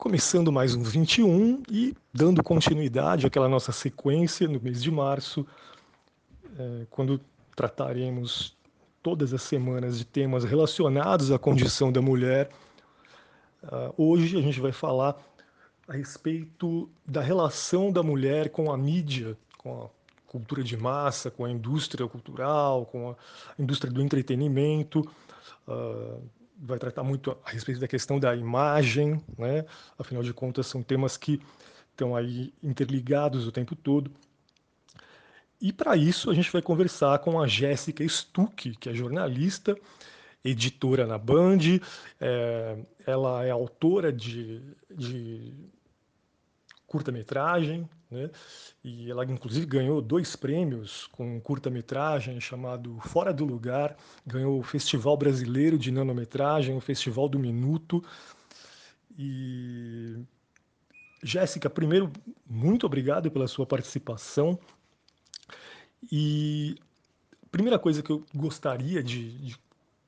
começando mais um 21 e dando continuidade àquela nossa sequência no mês de março, é, quando trataremos todas as semanas de temas relacionados à condição da mulher. Uh, hoje a gente vai falar a respeito da relação da mulher com a mídia, com a cultura de massa, com a indústria cultural, com a indústria do entretenimento. Vai tratar muito a respeito da questão da imagem, né? Afinal de contas, são temas que estão aí interligados o tempo todo. E para isso a gente vai conversar com a Jéssica Stuck, que é jornalista, editora na Band, é, ela é autora de, de curta-metragem, né? E ela inclusive ganhou dois prêmios com curta-metragem chamado Fora do Lugar, ganhou o Festival Brasileiro de Nanometragem, o Festival do Minuto. E Jéssica, primeiro, muito obrigado pela sua participação. E a primeira coisa que eu gostaria de, de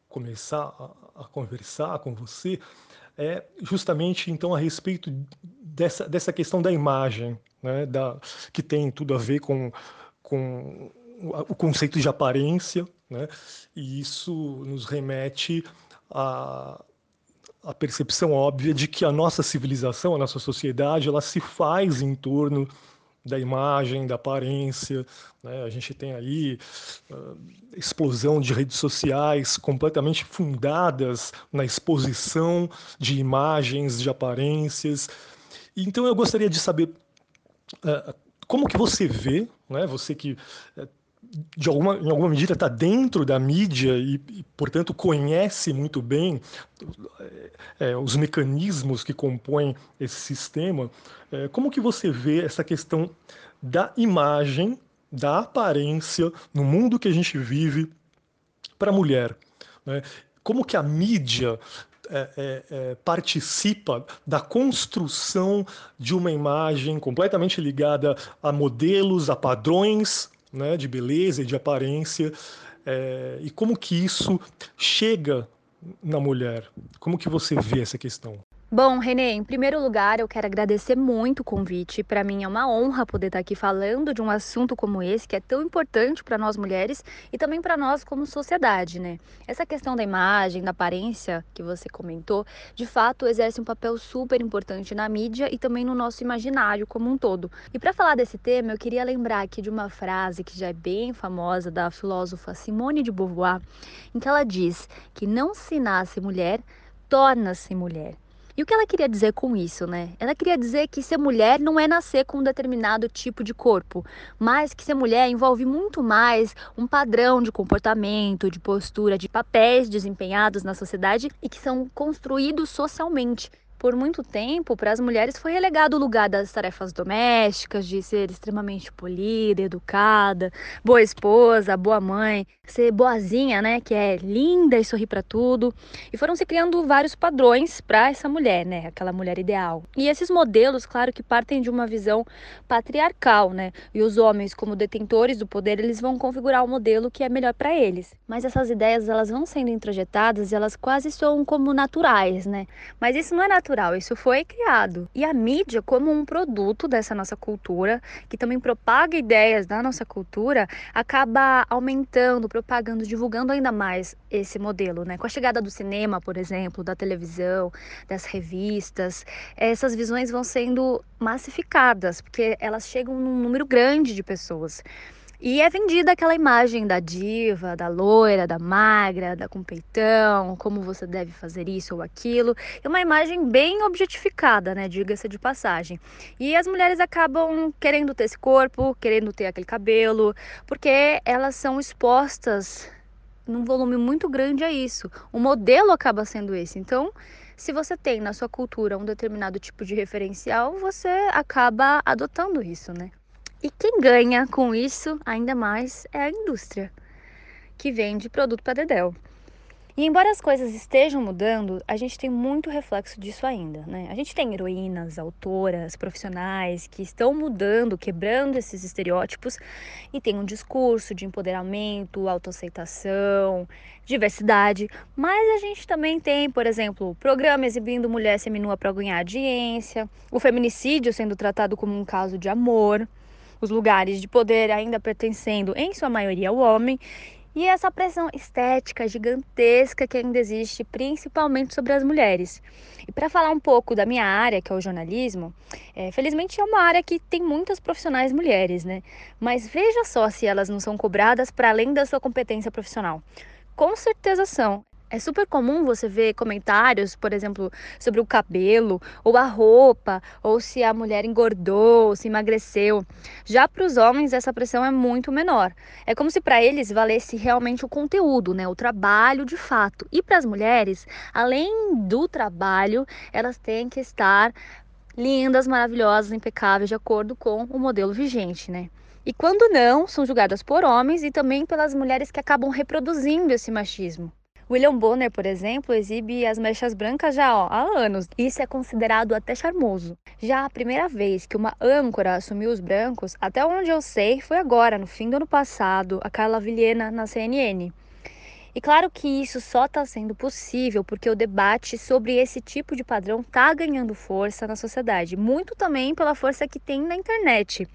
começar a, a conversar com você é justamente então a respeito dessa, dessa questão da imagem, né, da, que tem tudo a ver com, com o conceito de aparência, né, e isso nos remete a, a percepção óbvia de que a nossa civilização, a nossa sociedade, ela se faz em torno da imagem, da aparência. Né? A gente tem aí uh, explosão de redes sociais completamente fundadas na exposição de imagens, de aparências. Então eu gostaria de saber uh, como que você vê, né? você que uh, de alguma, em alguma medida está dentro da mídia e, e, portanto, conhece muito bem é, os mecanismos que compõem esse sistema, é, como que você vê essa questão da imagem, da aparência no mundo que a gente vive para a mulher? Né? Como que a mídia é, participa da construção de uma imagem completamente ligada a modelos, a padrões né, de beleza e de aparência, é, e como que isso chega na mulher? Como que você vê essa questão? Bom, Renê, em primeiro lugar, eu quero agradecer muito o convite. Para mim é uma honra poder estar aqui falando de um assunto como esse, que é tão importante para nós mulheres e também para nós como sociedade, né? Essa questão da imagem, da aparência que você comentou, de fato exerce um papel super importante na mídia e também no nosso imaginário como um todo. E para falar desse tema, eu queria lembrar aqui de uma frase que já é bem famosa da filósofa Simone de Beauvoir, em que ela diz que não se nasce mulher, torna-se mulher. E o que ela queria dizer com isso, né? Ela queria dizer que ser mulher não é nascer com um determinado tipo de corpo, mas que ser mulher envolve muito mais um padrão de comportamento, de postura, de papéis desempenhados na sociedade e que são construídos socialmente por muito tempo, para as mulheres foi relegado o lugar das tarefas domésticas, de ser extremamente polida, educada, boa esposa, boa mãe, ser boazinha, né, que é linda e sorri para tudo. E foram se criando vários padrões para essa mulher, né, aquela mulher ideal. E esses modelos, claro que partem de uma visão patriarcal, né? E os homens, como detentores do poder, eles vão configurar o modelo que é melhor para eles. Mas essas ideias, elas vão sendo introjetadas e elas quase soam como naturais, né? Mas isso não é natural natural, isso foi criado. E a mídia, como um produto dessa nossa cultura, que também propaga ideias da nossa cultura, acaba aumentando, propagando, divulgando ainda mais esse modelo, né? Com a chegada do cinema, por exemplo, da televisão, das revistas, essas visões vão sendo massificadas, porque elas chegam num número grande de pessoas. E é vendida aquela imagem da diva, da loira, da magra, da com peitão, como você deve fazer isso ou aquilo. É uma imagem bem objetificada, né? Diga-se de passagem. E as mulheres acabam querendo ter esse corpo, querendo ter aquele cabelo, porque elas são expostas num volume muito grande a isso. O modelo acaba sendo esse. Então, se você tem na sua cultura um determinado tipo de referencial, você acaba adotando isso, né? E quem ganha com isso ainda mais é a indústria, que vende produto para Dedel. E embora as coisas estejam mudando, a gente tem muito reflexo disso ainda, né? A gente tem heroínas, autoras, profissionais que estão mudando, quebrando esses estereótipos e tem um discurso de empoderamento, autoaceitação, diversidade, mas a gente também tem, por exemplo, o programa exibindo mulher seminua para ganhar audiência, o feminicídio sendo tratado como um caso de amor, os lugares de poder ainda pertencendo em sua maioria ao homem e essa pressão estética gigantesca que ainda existe, principalmente sobre as mulheres. E para falar um pouco da minha área, que é o jornalismo, é, felizmente é uma área que tem muitas profissionais mulheres, né? Mas veja só se elas não são cobradas para além da sua competência profissional. Com certeza são. É super comum você ver comentários, por exemplo, sobre o cabelo, ou a roupa, ou se a mulher engordou, se emagreceu. Já para os homens, essa pressão é muito menor. É como se para eles valesse realmente o conteúdo, né? o trabalho de fato. E para as mulheres, além do trabalho, elas têm que estar lindas, maravilhosas, impecáveis, de acordo com o modelo vigente, né? E quando não, são julgadas por homens e também pelas mulheres que acabam reproduzindo esse machismo. William Bonner, por exemplo, exibe as mechas brancas já ó, há anos. Isso é considerado até charmoso. Já a primeira vez que uma âncora assumiu os brancos, até onde eu sei, foi agora, no fim do ano passado, a Carla Vilhena na CNN. E claro que isso só está sendo possível porque o debate sobre esse tipo de padrão está ganhando força na sociedade, muito também pela força que tem na internet.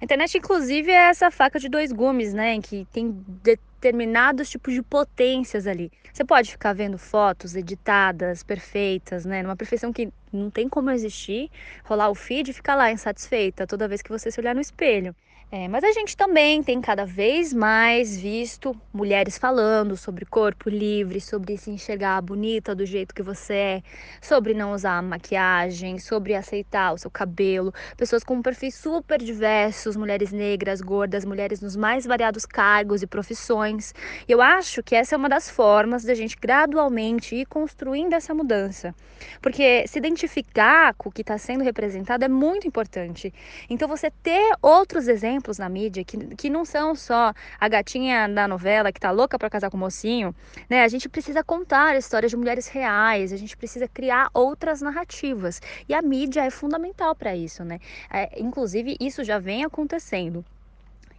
A internet, inclusive, é essa faca de dois gumes, né? Que tem determinados tipos de potências ali. Você pode ficar vendo fotos editadas, perfeitas, né? Numa perfeição que não tem como existir, rolar o feed e ficar lá insatisfeita toda vez que você se olhar no espelho. É, mas a gente também tem cada vez mais visto mulheres falando sobre corpo livre, sobre se enxergar bonita do jeito que você é, sobre não usar maquiagem, sobre aceitar o seu cabelo, pessoas com perfis super diversos, mulheres negras, gordas, mulheres nos mais variados cargos e profissões. Eu acho que essa é uma das formas da gente gradualmente ir construindo essa mudança. Porque se identificar com o que está sendo representado é muito importante. Então você ter outros exemplos na mídia que, que não são só a gatinha da novela que tá louca para casar com o mocinho, né? A gente precisa contar histórias de mulheres reais, a gente precisa criar outras narrativas. E a mídia é fundamental para isso, né? É, inclusive, isso já vem acontecendo.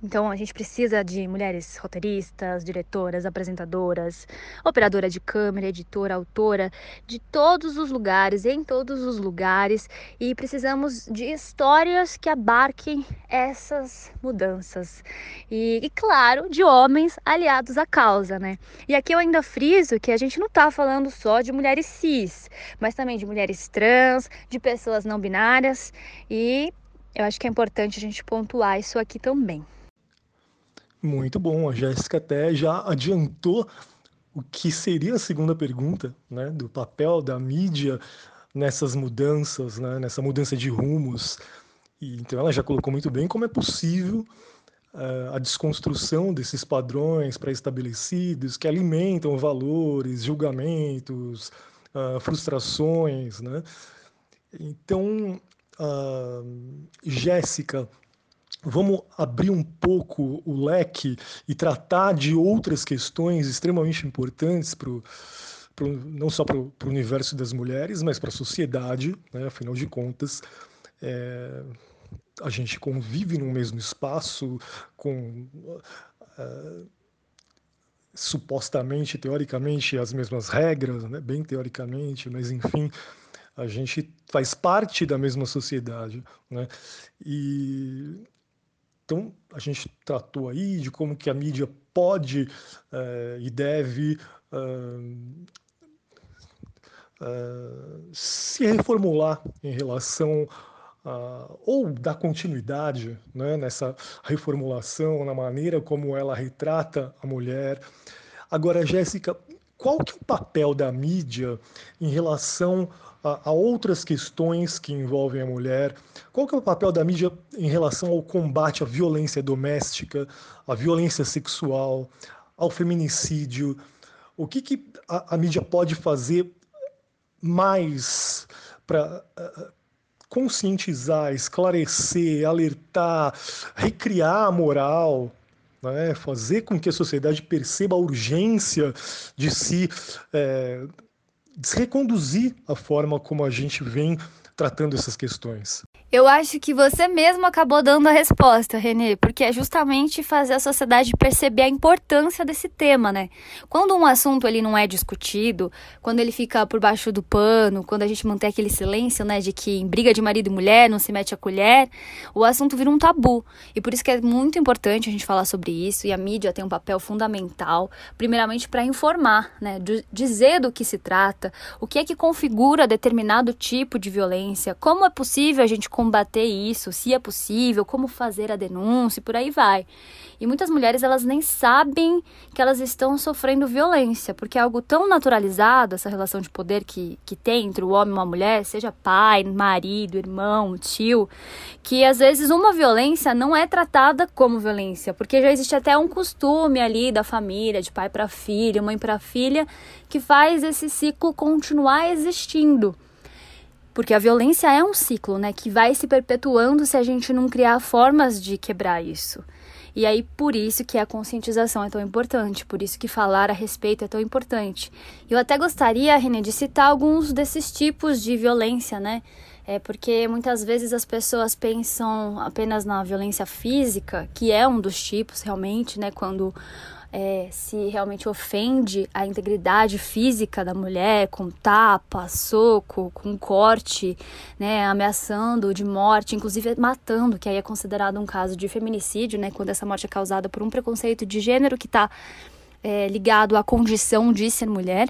Então a gente precisa de mulheres roteiristas, diretoras, apresentadoras, operadora de câmera, editora, autora, de todos os lugares, em todos os lugares, e precisamos de histórias que abarquem essas mudanças. E, e claro, de homens aliados à causa, né? E aqui eu ainda friso que a gente não está falando só de mulheres cis, mas também de mulheres trans, de pessoas não binárias, e eu acho que é importante a gente pontuar isso aqui também. Muito bom. A Jéssica até já adiantou o que seria a segunda pergunta, né, do papel da mídia nessas mudanças, né, nessa mudança de rumos. E, então ela já colocou muito bem como é possível uh, a desconstrução desses padrões pré-estabelecidos que alimentam valores, julgamentos, uh, frustrações, né? Então, uh, Jéssica, vamos abrir um pouco o leque e tratar de outras questões extremamente importantes para não só para o universo das mulheres, mas para a sociedade, né? afinal de contas, é, a gente convive no mesmo espaço com uh, supostamente, teoricamente, as mesmas regras, né? bem teoricamente, mas enfim, a gente faz parte da mesma sociedade, né? E então, a gente tratou aí de como que a mídia pode uh, e deve uh, uh, se reformular em relação ou dar continuidade né, nessa reformulação, na maneira como ela retrata a mulher. Agora, Jéssica, qual que é o papel da mídia em relação a, a, outras questões que envolvem a mulher? Qual que é o papel da mídia em relação ao combate à violência doméstica, à violência sexual, ao feminicídio? O que, que a, a mídia pode fazer mais para conscientizar, esclarecer, alertar, recriar a moral? né? fazer com que a sociedade perceba a urgência de se, é, reconduzir a forma como a gente vem tratando essas questões. Eu acho que você mesmo acabou dando a resposta, Renê, porque é justamente fazer a sociedade perceber a importância desse tema, né? Quando um assunto ele não é discutido, quando ele fica por baixo do pano, quando a gente mantém aquele silêncio, né, de que em briga de marido e mulher não se mete a colher, o assunto vira um tabu. E por isso que é muito importante a gente falar sobre isso e a mídia tem um papel fundamental, primeiramente para informar, né, dizer do que se trata, o que é que configura determinado tipo de violência, como é possível a gente combater isso, se é possível, como fazer a denúncia e por aí vai. E muitas mulheres elas nem sabem que elas estão sofrendo violência, porque é algo tão naturalizado, essa relação de poder que, que tem entre o homem e uma mulher, seja pai, marido, irmão, tio, que às vezes uma violência não é tratada como violência, porque já existe até um costume ali da família, de pai para filho, mãe para filha, que faz esse ciclo continuar existindo. Porque a violência é um ciclo, né, que vai se perpetuando se a gente não criar formas de quebrar isso. E aí, por isso que a conscientização é tão importante, por isso que falar a respeito é tão importante. Eu até gostaria, René, de citar alguns desses tipos de violência, né? É porque muitas vezes as pessoas pensam apenas na violência física, que é um dos tipos realmente, né? Quando é, se realmente ofende a integridade física da mulher com tapa, soco, com corte, né, ameaçando de morte, inclusive matando, que aí é considerado um caso de feminicídio, né, quando essa morte é causada por um preconceito de gênero que está é, ligado à condição de ser mulher.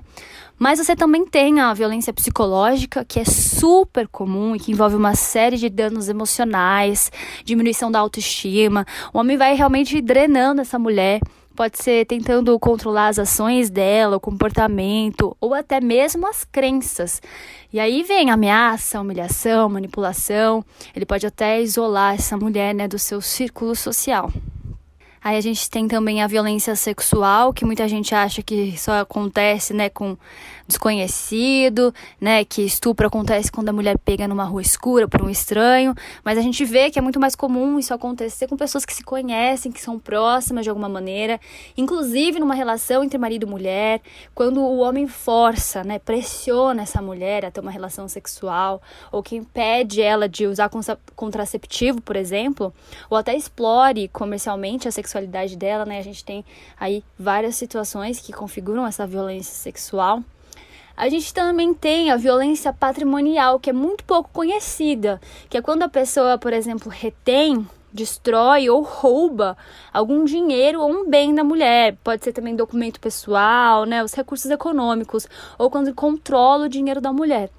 Mas você também tem a violência psicológica, que é super comum e que envolve uma série de danos emocionais, diminuição da autoestima. O homem vai realmente drenando essa mulher Pode ser tentando controlar as ações dela, o comportamento ou até mesmo as crenças. E aí vem ameaça, humilhação, manipulação. Ele pode até isolar essa mulher né, do seu círculo social. Aí a gente tem também a violência sexual, que muita gente acha que só acontece, né, com desconhecido, né, que estupro acontece quando a mulher pega numa rua escura por um estranho, mas a gente vê que é muito mais comum isso acontecer com pessoas que se conhecem, que são próximas de alguma maneira, inclusive numa relação entre marido e mulher, quando o homem força, né, pressiona essa mulher a ter uma relação sexual, ou que impede ela de usar contraceptivo, por exemplo, ou até explore comercialmente a sexualidade dela, né? A gente tem aí várias situações que configuram essa violência sexual. A gente também tem a violência patrimonial, que é muito pouco conhecida, que é quando a pessoa, por exemplo, retém, destrói ou rouba algum dinheiro ou um bem da mulher. Pode ser também documento pessoal, né, os recursos econômicos, ou quando controla o dinheiro da mulher.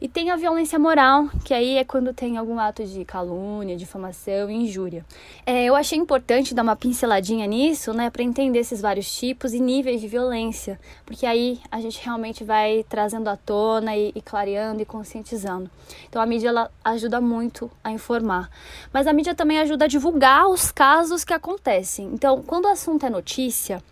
E tem a violência moral, que aí é quando tem algum ato de calúnia, difamação e injúria. É, eu achei importante dar uma pinceladinha nisso, né, para entender esses vários tipos e níveis de violência, porque aí a gente realmente vai trazendo à tona e, e clareando e conscientizando. Então a mídia ela ajuda muito a informar, mas a mídia também ajuda a divulgar os casos que acontecem. Então, quando o assunto é notícia,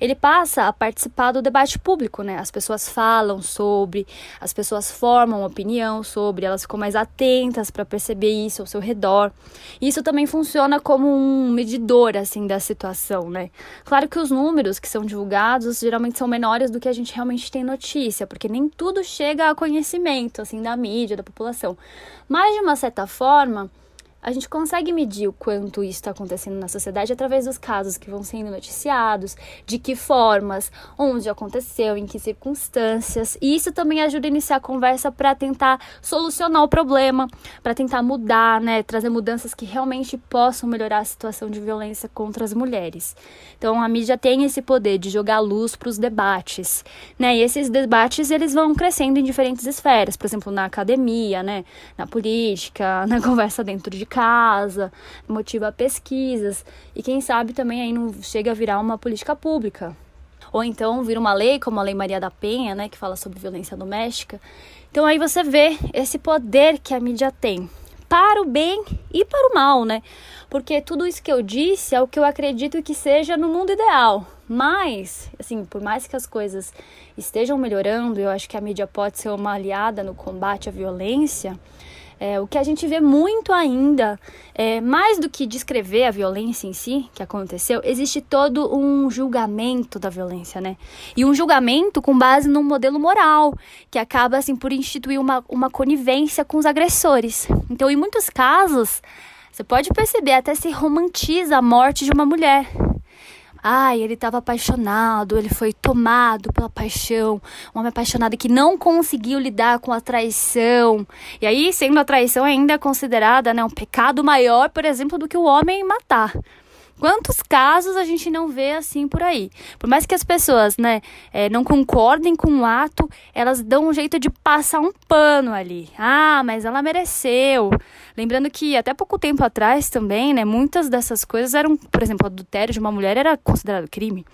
ele passa a participar do debate público, né? As pessoas falam sobre, as pessoas formam opinião sobre, elas ficam mais atentas para perceber isso ao seu redor. Isso também funciona como um medidor, assim, da situação, né? Claro que os números que são divulgados geralmente são menores do que a gente realmente tem notícia, porque nem tudo chega a conhecimento, assim, da mídia, da população. Mas, de uma certa forma, a gente consegue medir o quanto isso está acontecendo na sociedade através dos casos que vão sendo noticiados, de que formas, onde aconteceu, em que circunstâncias. E isso também ajuda a iniciar a conversa para tentar solucionar o problema, para tentar mudar, né, trazer mudanças que realmente possam melhorar a situação de violência contra as mulheres. Então a mídia tem esse poder de jogar luz para os debates, né? E esses debates eles vão crescendo em diferentes esferas, por exemplo, na academia, né, na política, na conversa dentro de casa, motiva pesquisas e quem sabe também aí não chega a virar uma política pública. Ou então vira uma lei, como a Lei Maria da Penha, né, que fala sobre violência doméstica. Então aí você vê esse poder que a mídia tem para o bem e para o mal, né? Porque tudo isso que eu disse é o que eu acredito que seja no mundo ideal. Mas, assim, por mais que as coisas estejam melhorando, eu acho que a mídia pode ser uma aliada no combate à violência É, o que a gente vê muito ainda, é, mais do que descrever a violência em si, que aconteceu, existe todo um julgamento da violência, né? E um julgamento com base num modelo moral, que acaba, assim, por instituir uma, uma conivência com os agressores. Então, em muitos casos, você pode perceber, até se romantiza a morte de uma mulher. Ai, ele estava apaixonado, ele foi tomado pela paixão. Um homem apaixonado que não conseguiu lidar com a traição. E aí, sendo a traição ainda considerada né, um pecado maior, por exemplo, do que o homem matar. Quantos casos a gente não vê assim por aí? Por mais que as pessoas, né, é, não concordem com o ato, elas dão um jeito de passar um pano ali. Ah, mas ela mereceu. Lembrando que até pouco tempo atrás também, né, muitas dessas coisas eram, por exemplo, adultério de uma mulher era considerado crime.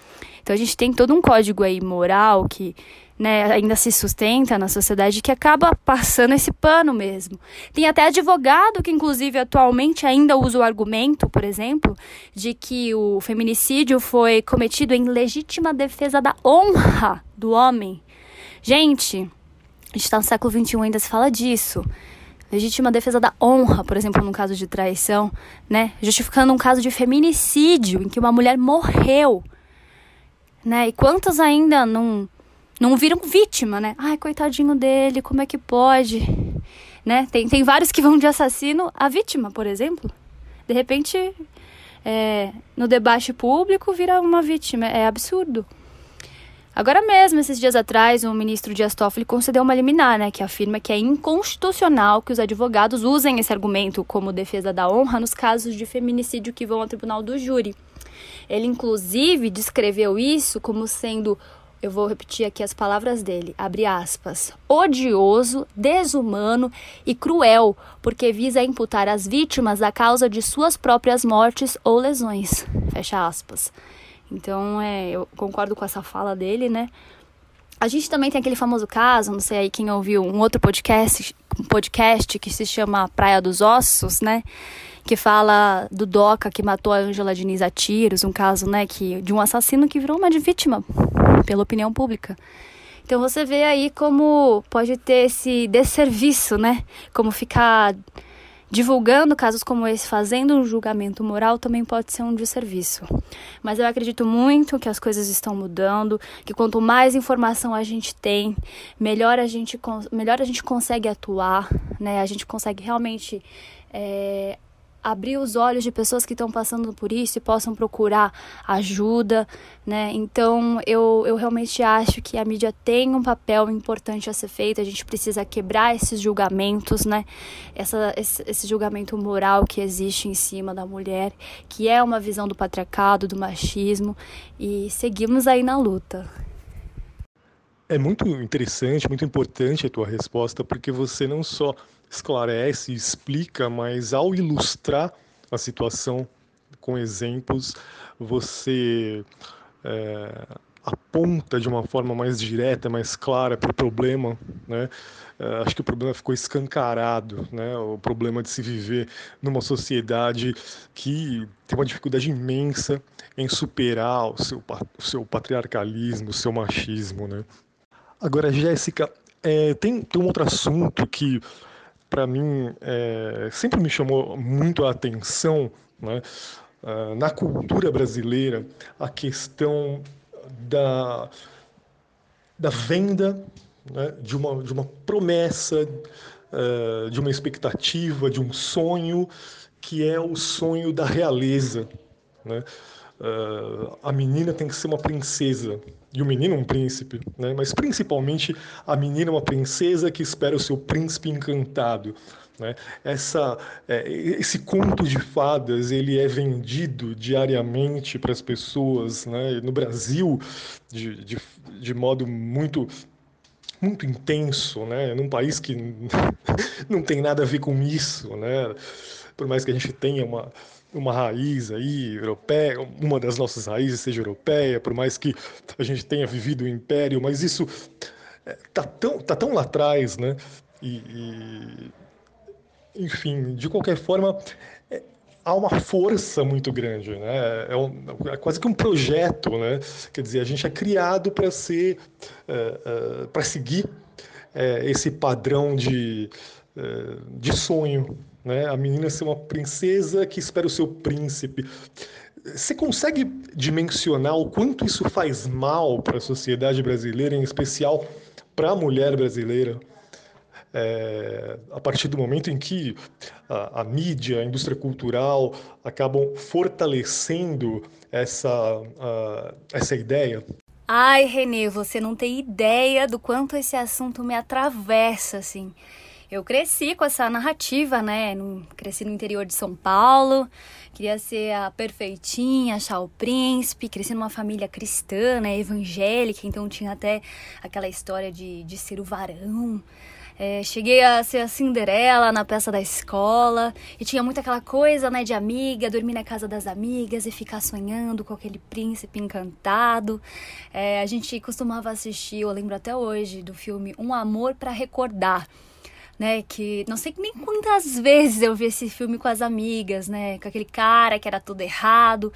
Então a gente tem todo um código aí moral que né, ainda se sustenta na sociedade que acaba passando esse pano mesmo. Tem até advogado que, inclusive, atualmente ainda usa o argumento, por exemplo, de que o feminicídio foi cometido em legítima defesa da honra do homem. Gente, a gente está no século XXI ainda se fala disso. Legítima defesa da honra, por exemplo, num caso de traição, né? Justificando um caso de feminicídio em que uma mulher morreu. Né? E quantos ainda não não viram vítima, né? Ai, coitadinho dele, como é que pode? Né? Tem, tem vários que vão de assassino a vítima, por exemplo. De repente, é, no debate público, vira uma vítima. É absurdo. Agora mesmo, esses dias atrás, o ministro Dias Toffoli concedeu uma liminar, né, que afirma que é inconstitucional que os advogados usem esse argumento como defesa da honra nos casos de feminicídio que vão ao tribunal do júri. Ele, inclusive, descreveu isso como sendo eu vou repetir aqui as palavras dele, abre aspas, odioso, desumano e cruel, porque visa imputar às vítimas a causa de suas próprias mortes ou lesões, fecha aspas. Então, é, eu concordo com essa fala dele, né? A gente também tem aquele famoso caso, não sei aí quem ouviu um outro podcast, um podcast que se chama Praia dos Ossos, né? Que fala do Doca que matou a Angela Diniz a tiros, um caso, né, que de um assassino que virou uma vítima pela opinião pública. Então você vê aí como pode ter esse desserviço, né? Como ficar divulgando casos como esse, fazendo um julgamento moral, também pode ser um desserviço. Mas eu acredito muito que as coisas estão mudando, que quanto mais informação a gente tem, melhor a gente, melhor a gente consegue atuar, né? A gente consegue realmente é, abrir os olhos de pessoas que estão passando por isso e possam procurar ajuda, né? Então, eu, eu realmente acho que a mídia tem um papel importante a ser feito, a gente precisa quebrar esses julgamentos, né? Essa, esse, esse julgamento moral que existe em cima da mulher, que é uma visão do patriarcado, do machismo, e seguimos aí na luta. É muito interessante, muito importante a tua resposta, porque você não só esclarece, explica, mas ao ilustrar a situação com exemplos, você é, aponta de uma forma mais direta, mais clara para o problema, né? É, acho que o problema ficou escancarado, né? O problema de se viver numa sociedade que tem uma dificuldade imensa em superar o seu, o seu patriarcalismo, o seu machismo, né? Agora, Jéssica, é, tem, tem um outro assunto que para mim, é, sempre me chamou muito a atenção né, uh, na cultura brasileira a questão da, da venda né, de, uma, de uma promessa, uh, de uma expectativa, de um sonho que é o sonho da realeza. Né? Uh, a menina tem que ser uma princesa e o menino um príncipe, né? mas principalmente a menina uma princesa que espera o seu príncipe encantado. Né? Essa, é, esse conto de fadas ele é vendido diariamente para as pessoas né? no Brasil de, de, de modo muito muito intenso, né? Num país que não tem nada a ver com isso, né? Por mais que a gente tenha uma uma raiz aí europeia, uma das nossas raízes seja europeia, por mais que a gente tenha vivido o império, mas isso é, tá tão, tá tão lá atrás, né? E, e enfim, de qualquer forma, é, há uma força muito grande, né? É, um, é, quase que um projeto, né? Quer dizer, a gente é criado para ser, é para seguir esse padrão de de sonho, né? A menina ser uma princesa que espera o seu príncipe. Você consegue dimensionar o quanto isso faz mal para a sociedade brasileira, em especial para a mulher brasileira? É, a partir do momento em que a, a, mídia, a indústria cultural acabam fortalecendo essa, essa ideia? Ai, Renê, você não tem ideia do quanto esse assunto me atravessa, assim. Eu cresci com essa narrativa, né? No, cresci no interior de São Paulo, queria ser a perfeitinha, achar o príncipe, cresci numa família cristã, né? Evangélica, então tinha até aquela história de, de ser o varão. É, cheguei a ser a Cinderela na peça da escola e tinha muito aquela coisa, né, de amiga, dormir na casa das amigas e ficar sonhando com aquele príncipe encantado. É, a gente costumava assistir, eu lembro até hoje, do filme Um Amor para Recordar né? Que não sei nem quantas vezes eu vi esse filme com as amigas, né? Com aquele cara que era tudo errado.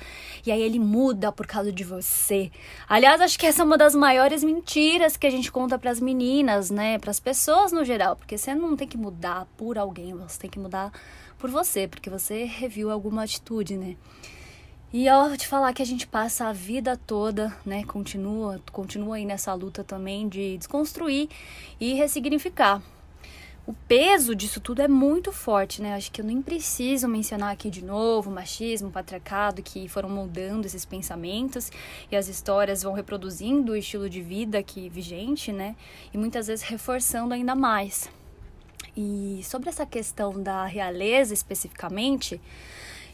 E aí ele muda por causa de você. Aliás, acho que essa é uma das maiores mentiras que a gente conta para as meninas, né? Para as pessoas no geral. Porque você não tem que mudar por alguém, você tem que mudar por você. Porque você reviu alguma atitude, né? E ó, te falar que a gente passa a vida toda, né? Continua, continua aí nessa luta também de desconstruir e ressignificar o peso disso tudo é muito forte, né? Acho que eu nem preciso mencionar aqui de novo o machismo, o patriarcado que foram moldando esses pensamentos e as histórias vão reproduzindo o estilo de vida que vigente, né? E muitas vezes reforçando ainda mais. E sobre essa questão da realeza especificamente,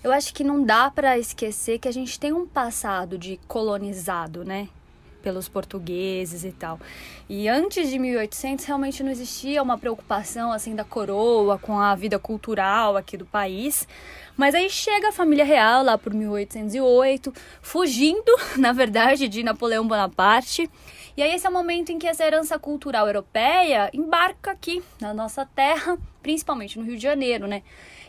eu acho que não dá para esquecer que a gente tem um passado de colonizado, né? Pelos portugueses e tal. E antes de 1800 realmente não existia uma preocupação assim da coroa com a vida cultural aqui do país. Mas aí chega a família real lá por 1808, fugindo, na verdade, de Napoleão Bonaparte. E aí esse é o momento em que essa herança cultural europeia embarca aqui na nossa terra, principalmente no Rio de Janeiro, né?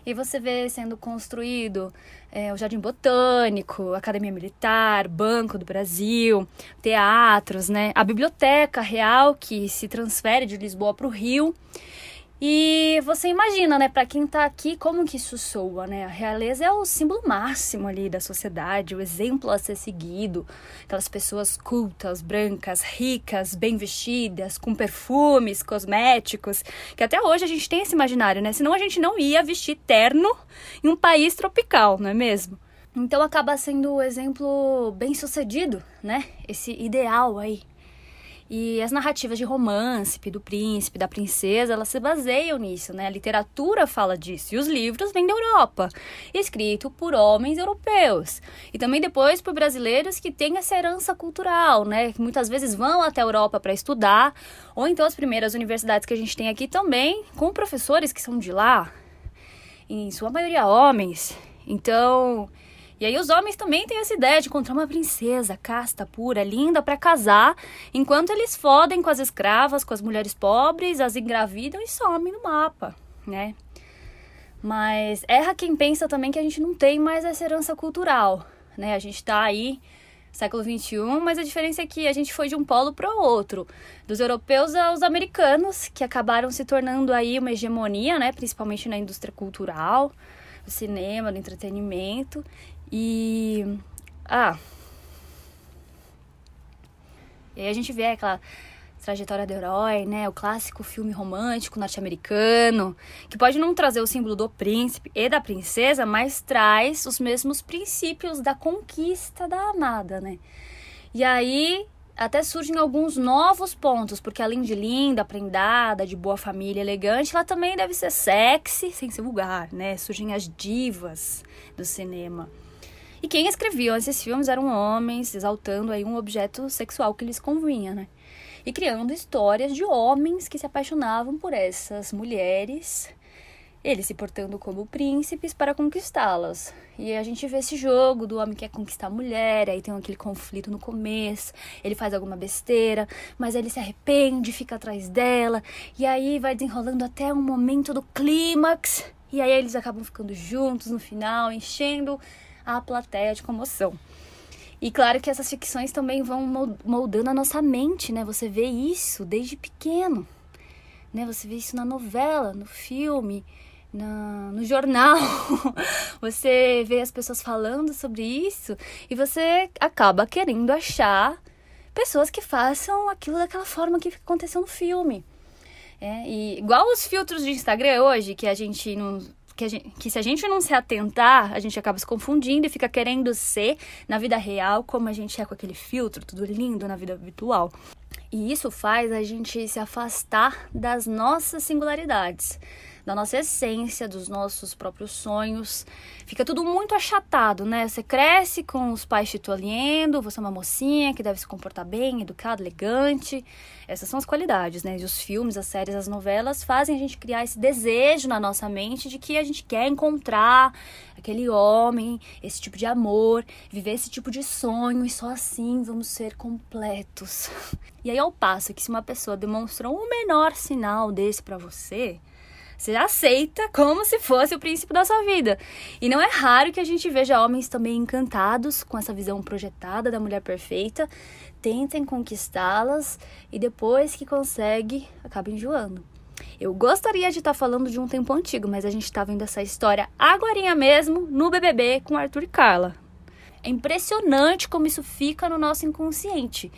E você vê sendo construído é, o Jardim Botânico, Academia Militar, Banco do Brasil, teatros, né? A Biblioteca Real, que se transfere de Lisboa para o Rio. E você imagina, né, para quem tá aqui, como que isso soa, né? A realeza é o símbolo máximo ali da sociedade, o exemplo a ser seguido. Aquelas pessoas cultas, brancas, ricas, bem vestidas, com perfumes, cosméticos, que até hoje a gente tem esse imaginário, né? Senão a gente não ia vestir terno em um país tropical, não é mesmo? Então acaba sendo o exemplo bem sucedido, né? Esse ideal aí e as narrativas de romance, do príncipe, da princesa, elas se baseiam nisso, né? A literatura fala disso. E os livros vêm da Europa, escrito por homens europeus. E também depois por brasileiros que têm essa herança cultural, né? Que muitas vezes vão até a Europa para estudar. Ou então as primeiras universidades que a gente tem aqui também, com professores que são de lá. Em sua maioria homens. Então, e aí os homens também têm essa ideia de encontrar uma princesa casta, pura, linda para casar, enquanto eles fodem com as escravas, com as mulheres pobres, as engravidam e somem no mapa, né? Mas erra quem pensa também que a gente não tem mais essa herança cultural, né? A gente tá aí século XXI, mas a diferença é que a gente foi de um polo para o outro, dos europeus aos americanos, que acabaram se tornando aí uma hegemonia, né, principalmente na indústria cultural, do cinema, do entretenimento, e. Ah. E aí a gente vê aquela trajetória do herói, né? O clássico filme romântico norte-americano, que pode não trazer o símbolo do príncipe e da princesa, mas traz os mesmos princípios da conquista da amada, né? E aí até surgem alguns novos pontos, porque além de linda, prendada, de boa família, elegante, ela também deve ser sexy, sem ser vulgar, né? Surgem as divas do cinema. E quem escrevia esses filmes eram homens, exaltando aí um objeto sexual que lhes convinha, né? E criando histórias de homens que se apaixonavam por essas mulheres, eles se portando como príncipes para conquistá-las. E a gente vê esse jogo do homem que quer conquistar a mulher, aí tem aquele conflito no começo, ele faz alguma besteira, mas ele se arrepende, fica atrás dela, e aí vai desenrolando até um momento do clímax, e aí eles acabam ficando juntos no final, enchendo a plateia de comoção. E claro que essas ficções também vão moldando a nossa mente, né? Você vê isso desde pequeno. né? Você vê isso na novela, no filme, na, no jornal. você vê as pessoas falando sobre isso e você acaba querendo achar pessoas que façam aquilo daquela forma que aconteceu no filme. É, e igual os filtros de Instagram hoje, que a gente não. Que, gente, que se a gente não se atentar, a gente acaba se confundindo e fica querendo ser na vida real como a gente é com aquele filtro, tudo lindo na vida virtual. E isso faz a gente se afastar das nossas singularidades da nossa essência, dos nossos próprios sonhos. Fica tudo muito achatado, né? Você cresce com os pais te tolhendo, você é uma mocinha que deve se comportar bem, educada, elegante. Essas são as qualidades, né? E os filmes, as séries, as novelas fazem a gente criar esse desejo na nossa mente de que a gente quer encontrar aquele homem, esse tipo de amor, viver esse tipo de sonho e só assim vamos ser completos. E aí ao passo que se uma pessoa demonstrou um menor sinal desse para você, você aceita como se fosse o príncipe da sua vida. E não é raro que a gente veja homens também encantados com essa visão projetada da mulher perfeita, tentem conquistá-las e depois que consegue, acaba enjoando. Eu gostaria de estar falando de um tempo antigo, mas a gente está vendo essa história agora mesmo no BBB com Arthur e Carla. É impressionante como isso fica no nosso inconsciente.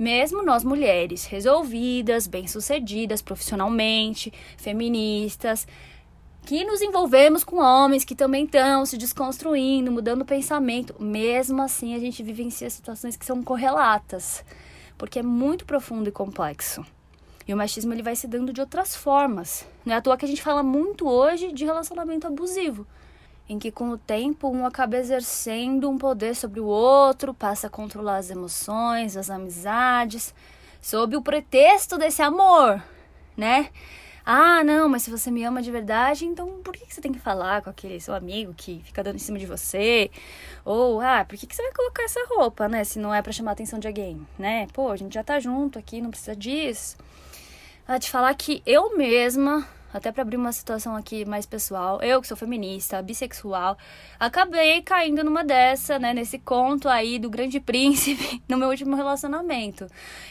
Mesmo nós mulheres resolvidas, bem-sucedidas profissionalmente, feministas, que nos envolvemos com homens que também estão se desconstruindo, mudando o pensamento, mesmo assim a gente vivencia situações que são correlatas, porque é muito profundo e complexo. E o machismo ele vai se dando de outras formas. Não é à toa que a gente fala muito hoje de relacionamento abusivo em que com o tempo um acaba exercendo um poder sobre o outro, passa a controlar as emoções, as amizades, sob o pretexto desse amor, né? Ah, não, mas se você me ama de verdade, então por que você tem que falar com aquele seu amigo que fica dando em cima de você? Ou, ah, por que você vai colocar essa roupa, né? Se não é para chamar a atenção de alguém, né? Pô, a gente já tá junto aqui, não precisa disso. Ah, te falar que eu mesma até para abrir uma situação aqui mais pessoal, eu que sou feminista, bissexual, acabei caindo numa dessa, né, nesse conto aí do grande príncipe no meu último relacionamento.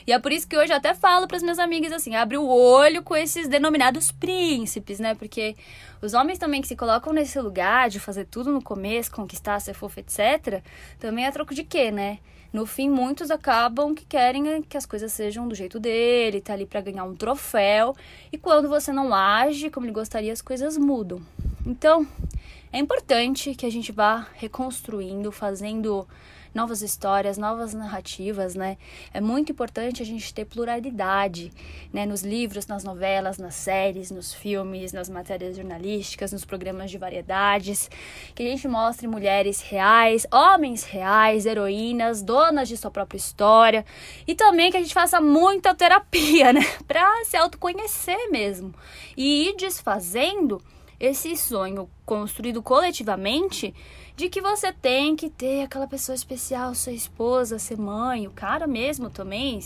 E é por isso que hoje eu até falo para as minhas amigas assim, abre o olho com esses denominados príncipes, né? Porque os homens também que se colocam nesse lugar de fazer tudo no começo, conquistar, ser fofo, etc, também é troco de quê, né? No fim, muitos acabam que querem que as coisas sejam do jeito dele, tá ali para ganhar um troféu. E quando você não age como ele gostaria, as coisas mudam. Então, é importante que a gente vá reconstruindo, fazendo novas histórias, novas narrativas, né? É muito importante a gente ter pluralidade, né? Nos livros, nas novelas, nas séries, nos filmes, nas matérias jornalísticas, nos programas de variedades, que a gente mostre mulheres reais, homens reais, heroínas, donas de sua própria história e também que a gente faça muita terapia, né? Pra se autoconhecer mesmo e ir desfazendo esse sonho construído coletivamente de que você tem que ter aquela pessoa especial, sua esposa, ser mãe, o cara mesmo também,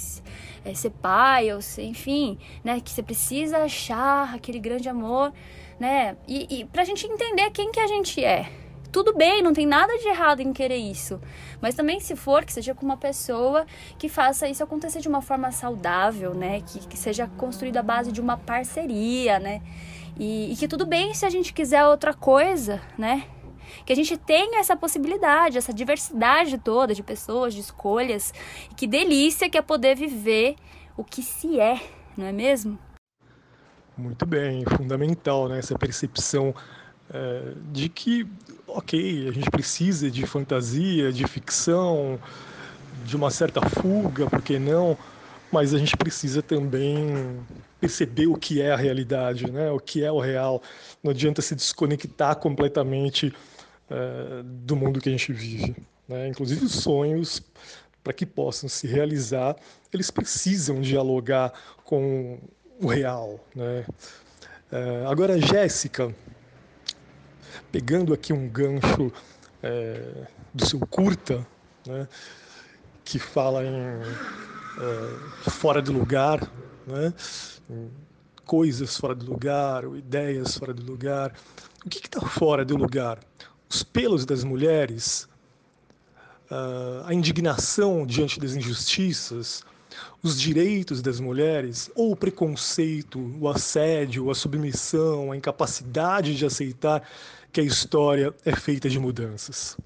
é, ser pai, ou ser, enfim, né? Que você precisa achar aquele grande amor, né? E, e pra gente entender quem que a gente é. Tudo bem, não tem nada de errado em querer isso. Mas também, se for, que seja com uma pessoa que faça isso acontecer de uma forma saudável, né? Que, que seja construída à base de uma parceria, né? E, e que tudo bem se a gente quiser outra coisa, né? Que a gente tenha essa possibilidade, essa diversidade toda de pessoas, de escolhas. E que delícia que é poder viver o que se é, não é mesmo? Muito bem, fundamental né, essa percepção é, de que, ok, a gente precisa de fantasia, de ficção, de uma certa fuga, por que não? Mas a gente precisa também perceber o que é a realidade, né? o que é o real. Não adianta se desconectar completamente é, do mundo que a gente vive. Né? Inclusive, os sonhos, para que possam se realizar, eles precisam dialogar com o real. Né? É, agora, Jéssica, pegando aqui um gancho é, do seu curta, né, que fala em é, fora de lugar, né, coisas fora de lugar, ideias fora de lugar. O que está fora do lugar? Os pelos das mulheres, ah, a indignação diante das injustiças, os direitos das mulheres, ou o preconceito, o assédio, a submissão, a incapacidade de aceitar que a história é feita de mudanças.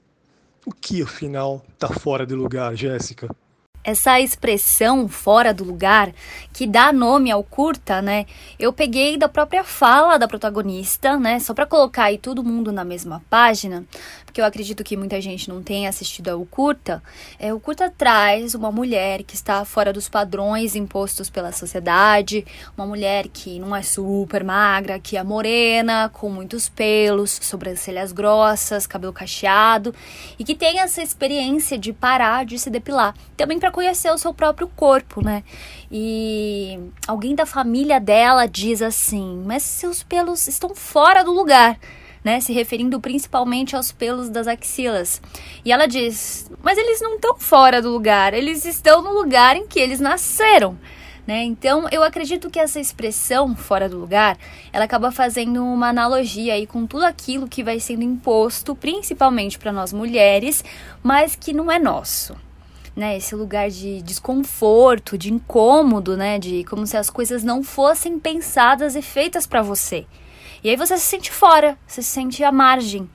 O que, afinal, está fora de lugar, Jéssica? Essa expressão fora do lugar que dá nome ao curta, né? Eu peguei da própria fala da protagonista, né? Só para colocar aí todo mundo na mesma página, porque eu acredito que muita gente não tenha assistido ao curta. É, o curta traz uma mulher que está fora dos padrões impostos pela sociedade, uma mulher que não é super magra, que é morena, com muitos pelos, sobrancelhas grossas, cabelo cacheado e que tem essa experiência de parar de se depilar. Também para conhecer o seu próprio corpo, né? E alguém da família dela diz assim: Mas seus pelos estão fora do lugar. Né, se referindo principalmente aos pelos das axilas. E ela diz: Mas eles não estão fora do lugar, eles estão no lugar em que eles nasceram. Né? Então, eu acredito que essa expressão fora do lugar, ela acaba fazendo uma analogia aí com tudo aquilo que vai sendo imposto, principalmente para nós mulheres, mas que não é nosso né, esse lugar de desconforto, de incômodo, né, de como se as coisas não fossem pensadas e feitas para você. E aí você se sente fora, você se sente à margem.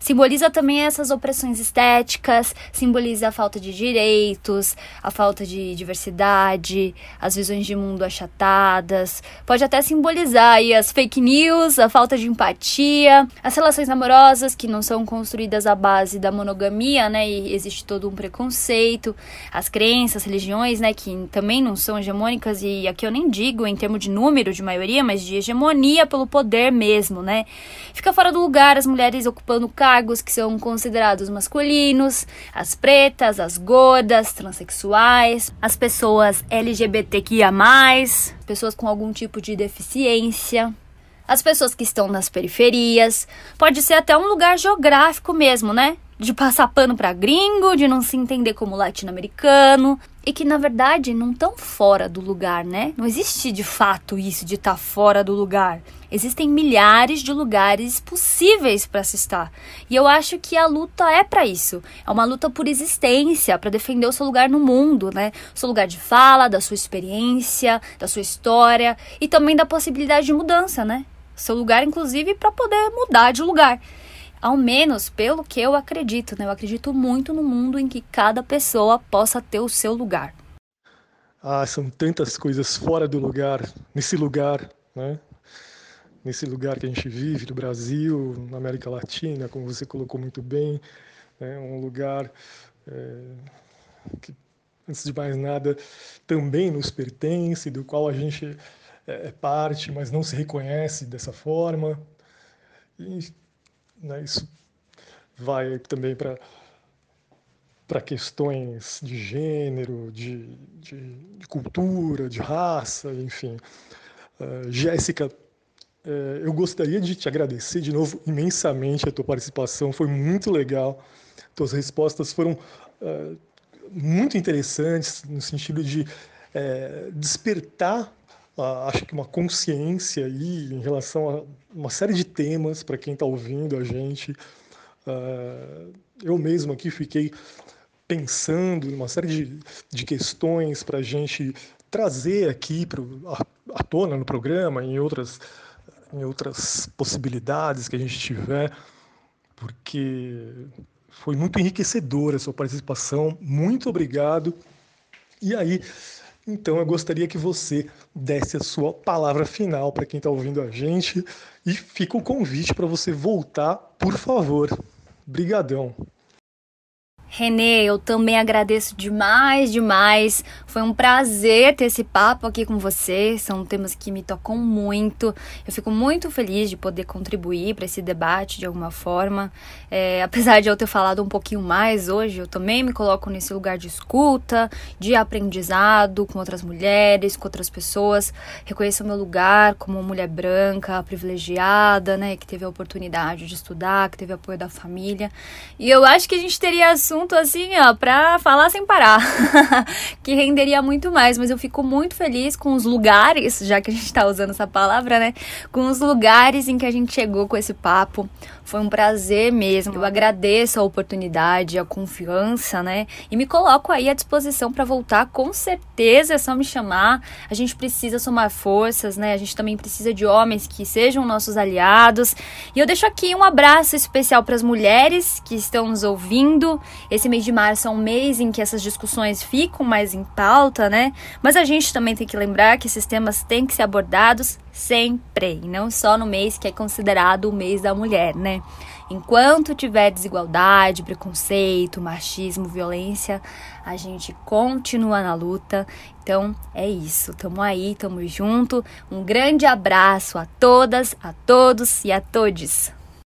Simboliza também essas opressões estéticas, simboliza a falta de direitos, a falta de diversidade, as visões de mundo achatadas. Pode até simbolizar aí as fake news, a falta de empatia, as relações amorosas que não são construídas à base da monogamia, né? E existe todo um preconceito, as crenças, religiões, né, que também não são hegemônicas e aqui eu nem digo em termos de número de maioria, mas de hegemonia pelo poder mesmo, né? Fica fora do lugar as mulheres ocupando cargos cargos que são considerados masculinos, as pretas, as gordas, transexuais, as pessoas LGBTQIA, pessoas com algum tipo de deficiência as pessoas que estão nas periferias, pode ser até um lugar geográfico mesmo, né? De passar pano para gringo, de não se entender como latino-americano, e que na verdade não estão fora do lugar, né? Não existe de fato isso de estar tá fora do lugar. Existem milhares de lugares possíveis para se estar. E eu acho que a luta é para isso. É uma luta por existência, para defender o seu lugar no mundo, né? O seu lugar de fala, da sua experiência, da sua história e também da possibilidade de mudança, né? Seu lugar, inclusive, para poder mudar de lugar. Ao menos pelo que eu acredito, né? Eu acredito muito no mundo em que cada pessoa possa ter o seu lugar. Ah, são tantas coisas fora do lugar, nesse lugar, né? Nesse lugar que a gente vive, no Brasil, na América Latina, como você colocou muito bem, né? um lugar é, que, antes de mais nada, também nos pertence, do qual a gente é, é parte, mas não se reconhece dessa forma. E né, isso vai também para para questões de gênero, de, de, de, cultura, de raça, enfim. Uh, Jéssica, uh, eu gostaria de te agradecer de novo imensamente a tua participação, foi muito legal. Tuas respostas foram uh, muito interessantes no sentido de eh, acho que uma consciência aí em relação a uma série de temas para quem está ouvindo a gente. Uh, eu mesmo aqui fiquei pensando em uma série de, de questões para a gente trazer aqui pro, a, à tona no programa, em outras, em outras possibilidades que a gente tiver, porque foi muito enriquecedora a sua participação. Muito obrigado. E aí, então eu gostaria que você desse a sua palavra final para quem está ouvindo a gente e fica o convite para você voltar, por favor. Brigadão. Renê, eu também agradeço demais, demais. Foi um prazer ter esse papo aqui com você. São temas que me tocam muito. Eu fico muito feliz de poder contribuir para esse debate de alguma forma. É, apesar de eu ter falado um pouquinho mais hoje, eu também me coloco nesse lugar de escuta, de aprendizado com outras mulheres, com outras pessoas. Reconheço o meu lugar como mulher branca, privilegiada, né, que teve a oportunidade de estudar, que teve apoio da família. E eu acho que a gente teria assunto assunto assim, ó, pra falar sem parar, que renderia muito mais, mas eu fico muito feliz com os lugares, já que a gente tá usando essa palavra, né? Com os lugares em que a gente chegou com esse papo. Foi um prazer mesmo. Eu agradeço a oportunidade, a confiança, né? E me coloco aí à disposição para voltar, com certeza é só me chamar. A gente precisa somar forças, né? A gente também precisa de homens que sejam nossos aliados. E eu deixo aqui um abraço especial para as mulheres que estão nos ouvindo. Esse mês de março é um mês em que essas discussões ficam mais em pauta, né? Mas a gente também tem que lembrar que esses temas têm que ser abordados sempre, e não só no mês que é considerado o mês da mulher, né? Enquanto tiver desigualdade, preconceito, machismo, violência, a gente continua na luta. Então é isso. Tamo aí, tamo junto. Um grande abraço a todas, a todos e a todes.